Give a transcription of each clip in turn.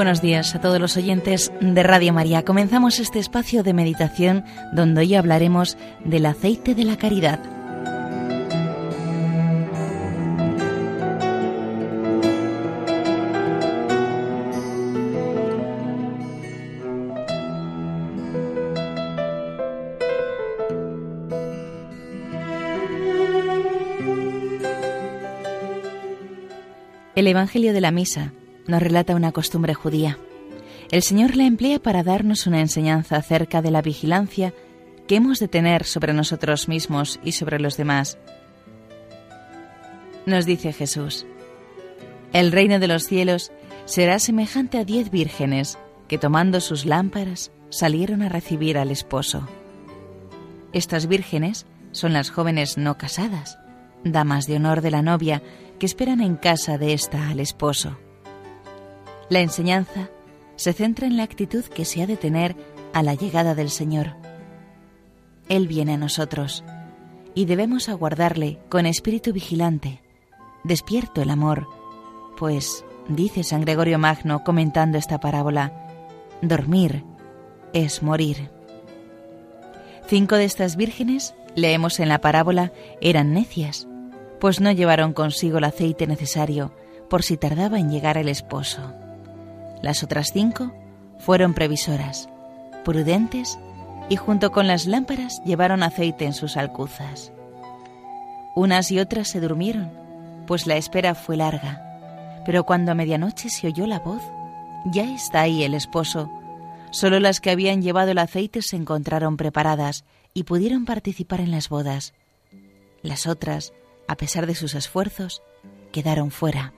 buenos días a todos los oyentes de Radio María. Comenzamos este espacio de meditación donde hoy hablaremos del aceite de la caridad. El Evangelio de la Misa nos relata una costumbre judía. El Señor la emplea para darnos una enseñanza acerca de la vigilancia que hemos de tener sobre nosotros mismos y sobre los demás. Nos dice Jesús, el reino de los cielos será semejante a diez vírgenes que tomando sus lámparas salieron a recibir al esposo. Estas vírgenes son las jóvenes no casadas, damas de honor de la novia que esperan en casa de ésta al esposo. La enseñanza se centra en la actitud que se ha de tener a la llegada del Señor. Él viene a nosotros y debemos aguardarle con espíritu vigilante, despierto el amor, pues, dice San Gregorio Magno comentando esta parábola, dormir es morir. Cinco de estas vírgenes, leemos en la parábola, eran necias, pues no llevaron consigo el aceite necesario por si tardaba en llegar el esposo. Las otras cinco fueron previsoras, prudentes y junto con las lámparas llevaron aceite en sus alcuzas. Unas y otras se durmieron, pues la espera fue larga, pero cuando a medianoche se oyó la voz, ya está ahí el esposo. Solo las que habían llevado el aceite se encontraron preparadas y pudieron participar en las bodas. Las otras, a pesar de sus esfuerzos, quedaron fuera.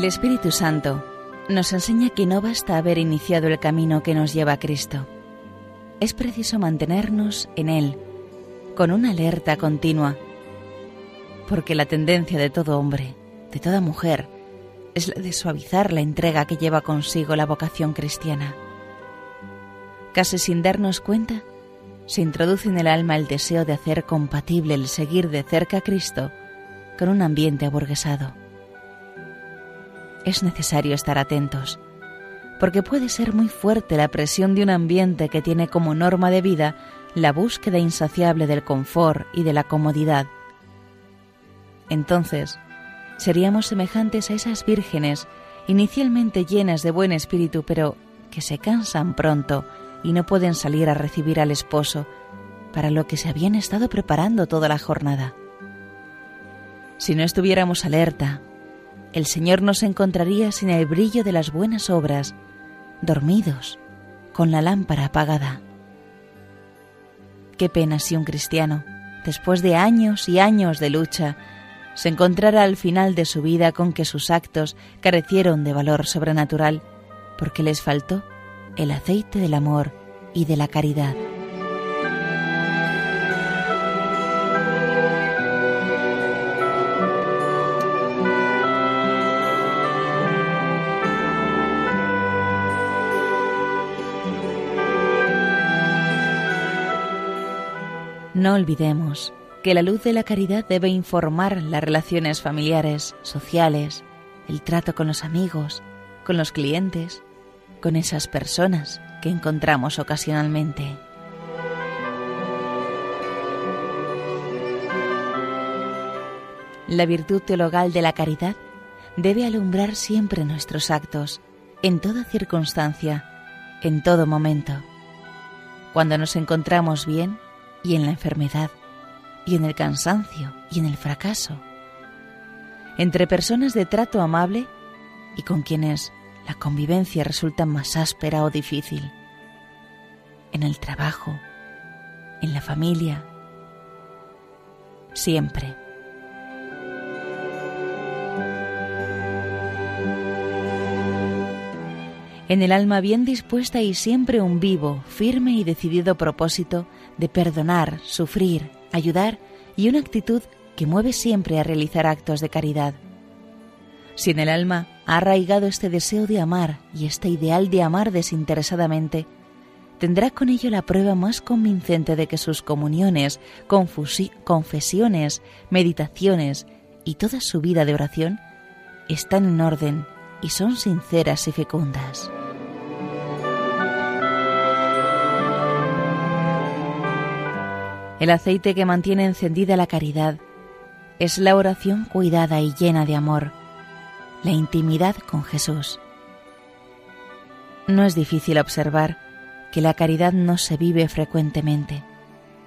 El Espíritu Santo nos enseña que no basta haber iniciado el camino que nos lleva a Cristo. Es preciso mantenernos en Él, con una alerta continua, porque la tendencia de todo hombre, de toda mujer, es la de suavizar la entrega que lleva consigo la vocación cristiana. Casi sin darnos cuenta, se introduce en el alma el deseo de hacer compatible el seguir de cerca a Cristo con un ambiente aburguesado es necesario estar atentos, porque puede ser muy fuerte la presión de un ambiente que tiene como norma de vida la búsqueda insaciable del confort y de la comodidad. Entonces, seríamos semejantes a esas vírgenes inicialmente llenas de buen espíritu, pero que se cansan pronto y no pueden salir a recibir al esposo, para lo que se habían estado preparando toda la jornada. Si no estuviéramos alerta, el Señor nos encontraría sin el brillo de las buenas obras, dormidos, con la lámpara apagada. Qué pena si un cristiano, después de años y años de lucha, se encontrara al final de su vida con que sus actos carecieron de valor sobrenatural, porque les faltó el aceite del amor y de la caridad. No olvidemos que la luz de la caridad debe informar las relaciones familiares, sociales, el trato con los amigos, con los clientes, con esas personas que encontramos ocasionalmente. La virtud teologal de la caridad debe alumbrar siempre nuestros actos, en toda circunstancia, en todo momento. Cuando nos encontramos bien, y en la enfermedad, y en el cansancio, y en el fracaso. Entre personas de trato amable y con quienes la convivencia resulta más áspera o difícil. En el trabajo, en la familia, siempre. En el alma bien dispuesta y siempre un vivo, firme y decidido propósito de perdonar, sufrir, ayudar y una actitud que mueve siempre a realizar actos de caridad. Si en el alma ha arraigado este deseo de amar y este ideal de amar desinteresadamente, tendrá con ello la prueba más convincente de que sus comuniones, confesiones, meditaciones y toda su vida de oración están en orden y son sinceras y fecundas. El aceite que mantiene encendida la caridad es la oración cuidada y llena de amor, la intimidad con Jesús. No es difícil observar que la caridad no se vive frecuentemente,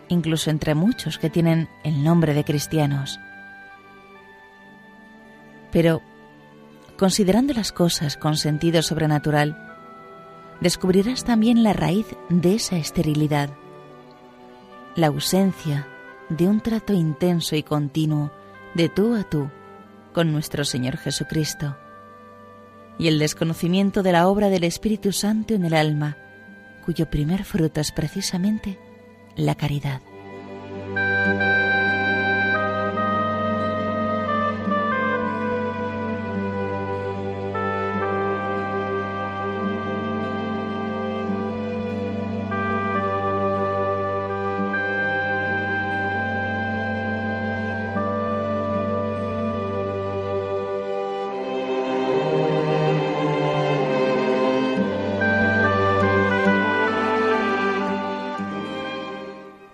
incluso entre muchos que tienen el nombre de cristianos. Pero, considerando las cosas con sentido sobrenatural, descubrirás también la raíz de esa esterilidad, la ausencia de un trato intenso y continuo de tú a tú con nuestro Señor Jesucristo, y el desconocimiento de la obra del Espíritu Santo en el alma, cuyo primer fruto es precisamente la caridad.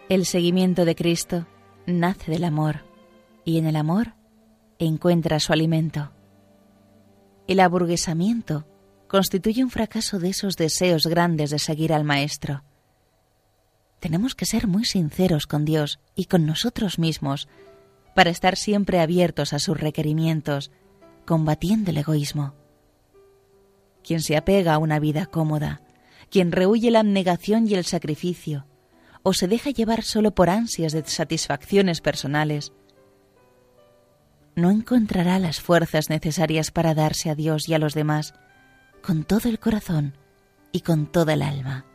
El seguimiento de Cristo nace del amor y en el amor encuentra su alimento. El aburguesamiento constituye un fracaso de esos deseos grandes de seguir al Maestro. Tenemos que ser muy sinceros con Dios y con nosotros mismos para estar siempre abiertos a sus requerimientos, combatiendo el egoísmo. Quien se apega a una vida cómoda, quien rehuye la abnegación y el sacrificio, o se deja llevar solo por ansias de satisfacciones personales, no encontrará las fuerzas necesarias para darse a Dios y a los demás con todo el corazón y con toda el alma.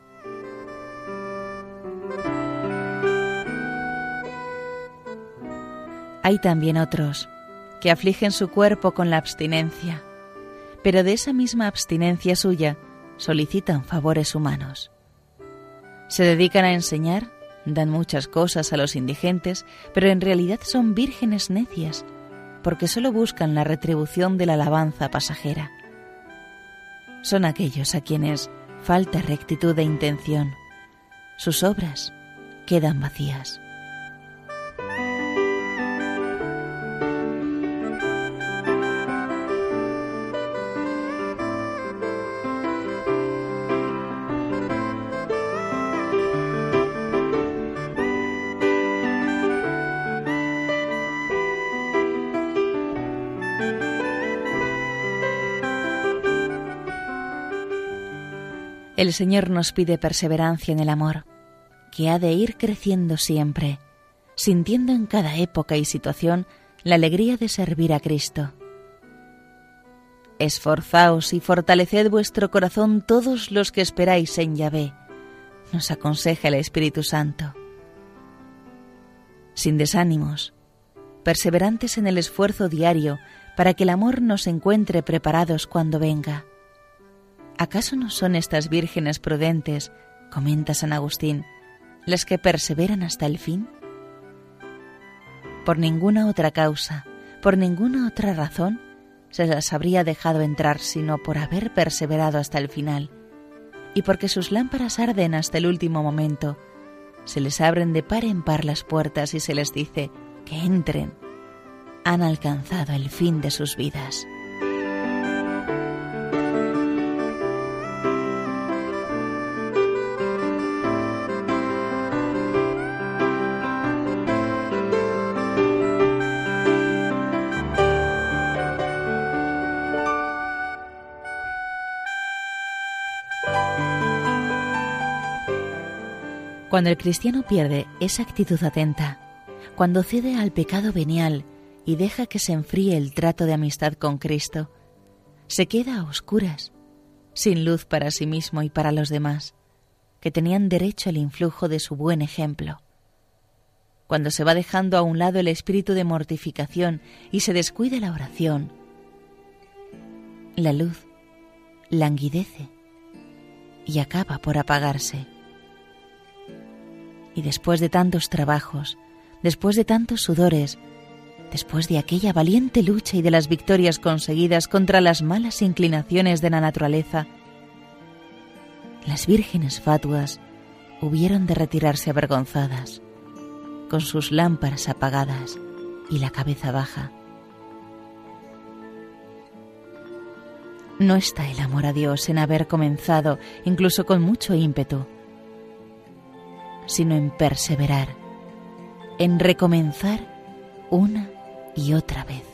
Hay también otros que afligen su cuerpo con la abstinencia, pero de esa misma abstinencia suya solicitan favores humanos. Se dedican a enseñar, dan muchas cosas a los indigentes, pero en realidad son vírgenes necias, porque solo buscan la retribución de la alabanza pasajera. Son aquellos a quienes falta rectitud de intención. Sus obras quedan vacías. El Señor nos pide perseverancia en el amor, que ha de ir creciendo siempre, sintiendo en cada época y situación la alegría de servir a Cristo. Esforzaos y fortaleced vuestro corazón todos los que esperáis en Yahvé, nos aconseja el Espíritu Santo. Sin desánimos, perseverantes en el esfuerzo diario para que el amor nos encuentre preparados cuando venga ¿Acaso no son estas vírgenes prudentes, comenta San Agustín, las que perseveran hasta el fin? Por ninguna otra causa, por ninguna otra razón, se las habría dejado entrar sino por haber perseverado hasta el final, y porque sus lámparas arden hasta el último momento, se les abren de par en par las puertas y se les dice que entren. Han alcanzado el fin de sus vidas. Cuando el cristiano pierde esa actitud atenta, cuando cede al pecado venial y deja que se enfríe el trato de amistad con Cristo, se queda a oscuras, sin luz para sí mismo y para los demás, que tenían derecho al influjo de su buen ejemplo. Cuando se va dejando a un lado el espíritu de mortificación y se descuida la oración, la luz languidece y acaba por apagarse. Y después de tantos trabajos, después de tantos sudores, después de aquella valiente lucha y de las victorias conseguidas contra las malas inclinaciones de la naturaleza, las vírgenes fatuas hubieron de retirarse avergonzadas, con sus lámparas apagadas y la cabeza baja. No está el amor a Dios en haber comenzado, incluso con mucho ímpetu, sino en perseverar, en recomenzar una y otra vez.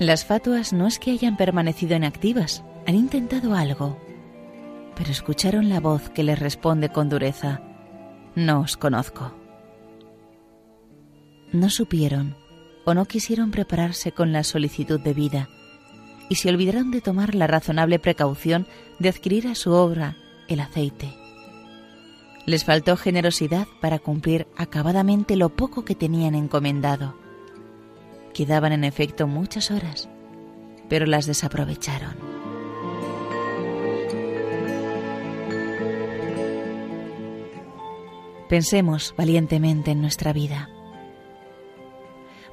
Las fatuas no es que hayan permanecido inactivas, han intentado algo, pero escucharon la voz que les responde con dureza, no os conozco. No supieron o no quisieron prepararse con la solicitud de vida y se olvidaron de tomar la razonable precaución de adquirir a su obra el aceite. Les faltó generosidad para cumplir acabadamente lo poco que tenían encomendado Quedaban en efecto muchas horas, pero las desaprovecharon. Pensemos valientemente en nuestra vida.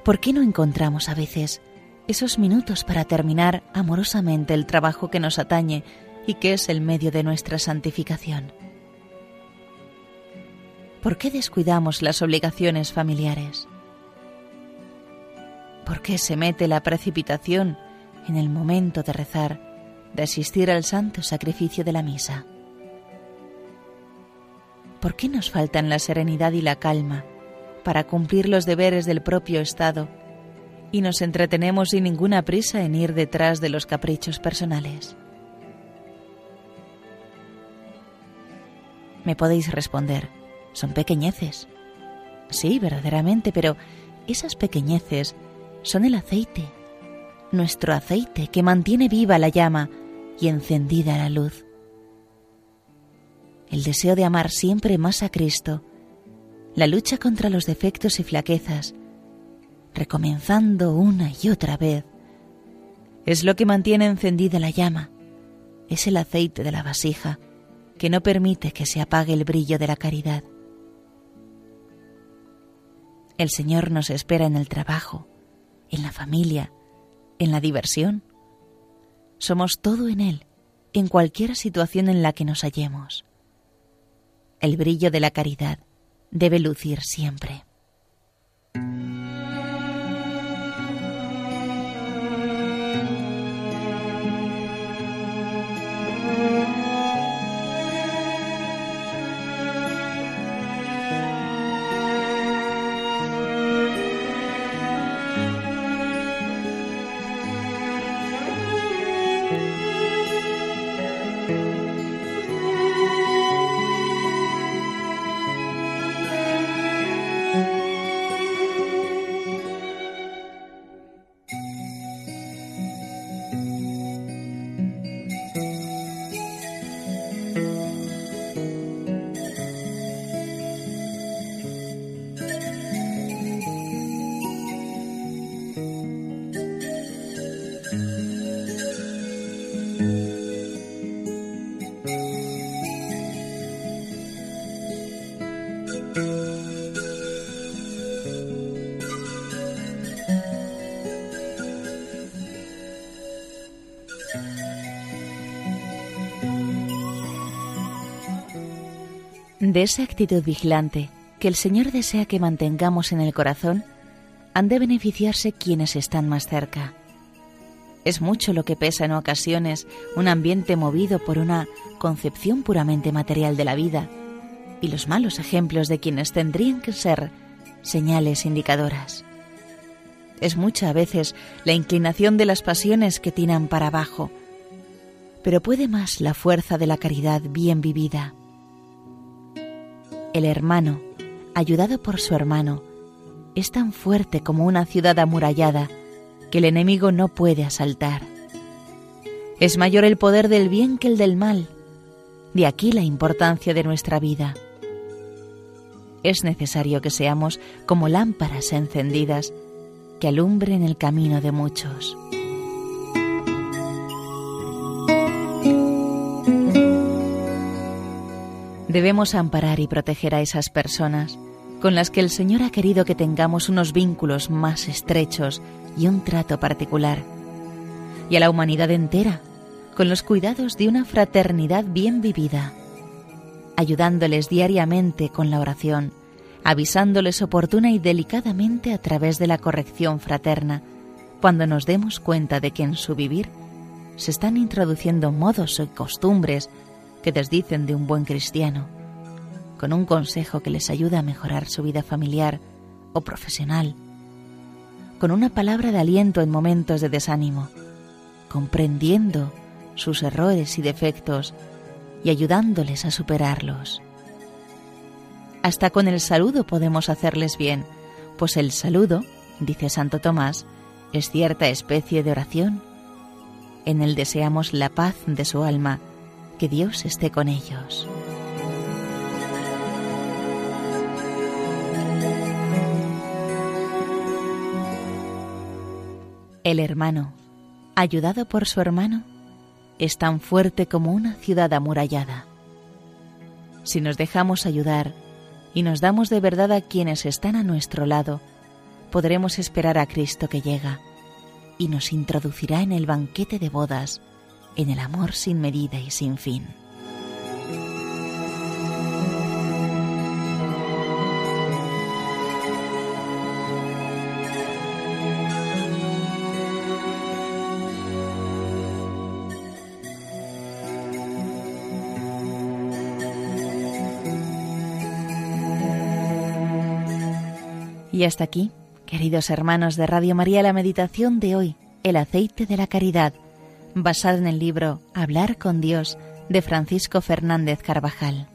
¿Por qué no encontramos a veces esos minutos para terminar amorosamente el trabajo que nos atañe y que es el medio de nuestra santificación? ¿Por qué descuidamos las obligaciones familiares? ¿Por qué se mete la precipitación en el momento de rezar, de asistir al santo sacrificio de la misa? ¿Por qué nos faltan la serenidad y la calma para cumplir los deberes del propio Estado y nos entretenemos sin ninguna prisa en ir detrás de los caprichos personales? Me podéis responder, son pequeñeces. Sí, verdaderamente, pero esas pequeñeces son el aceite, nuestro aceite que mantiene viva la llama y encendida la luz. El deseo de amar siempre más a Cristo, la lucha contra los defectos y flaquezas, recomenzando una y otra vez, es lo que mantiene encendida la llama, es el aceite de la vasija que no permite que se apague el brillo de la caridad. El Señor nos espera en el trabajo, en la familia, en la diversión. Somos todo en Él, en cualquier situación en la que nos hallemos. El brillo de la caridad debe lucir siempre. De esa actitud vigilante que el Señor desea que mantengamos en el corazón, han de beneficiarse quienes están más cerca. Es mucho lo que pesa en ocasiones un ambiente movido por una concepción puramente material de la vida y los malos ejemplos de quienes tendrían que ser señales indicadoras. Es mucha a veces la inclinación de las pasiones que tiran para abajo, pero puede más la fuerza de la caridad bien vivida. El hermano, ayudado por su hermano, es tan fuerte como una ciudad amurallada que el enemigo no puede asaltar. Es mayor el poder del bien que el del mal. De aquí la importancia de nuestra vida. Es necesario que seamos como lámparas encendidas que alumbren el camino de muchos. Debemos amparar y proteger a esas personas con las que el Señor ha querido que tengamos unos vínculos más estrechos y un trato particular, y a la humanidad entera con los cuidados de una fraternidad bien vivida, ayudándoles diariamente con la oración, avisándoles oportuna y delicadamente a través de la corrección fraterna, cuando nos demos cuenta de que en su vivir se están introduciendo modos y costumbres que desdicen de un buen cristiano con un consejo que les ayuda a mejorar su vida familiar o profesional, con una palabra de aliento en momentos de desánimo, comprendiendo sus errores y defectos y ayudándoles a superarlos. Hasta con el saludo podemos hacerles bien, pues el saludo, dice Santo Tomás, es cierta especie de oración. En él deseamos la paz de su alma, que Dios esté con ellos. El hermano, ayudado por su hermano, es tan fuerte como una ciudad amurallada. Si nos dejamos ayudar y nos damos de verdad a quienes están a nuestro lado, podremos esperar a Cristo que llega y nos introducirá en el banquete de bodas, en el amor sin medida y sin fin. Y hasta aquí, queridos hermanos de Radio María, la meditación de hoy, el aceite de la caridad, basado en el libro Hablar con Dios de Francisco Fernández Carvajal.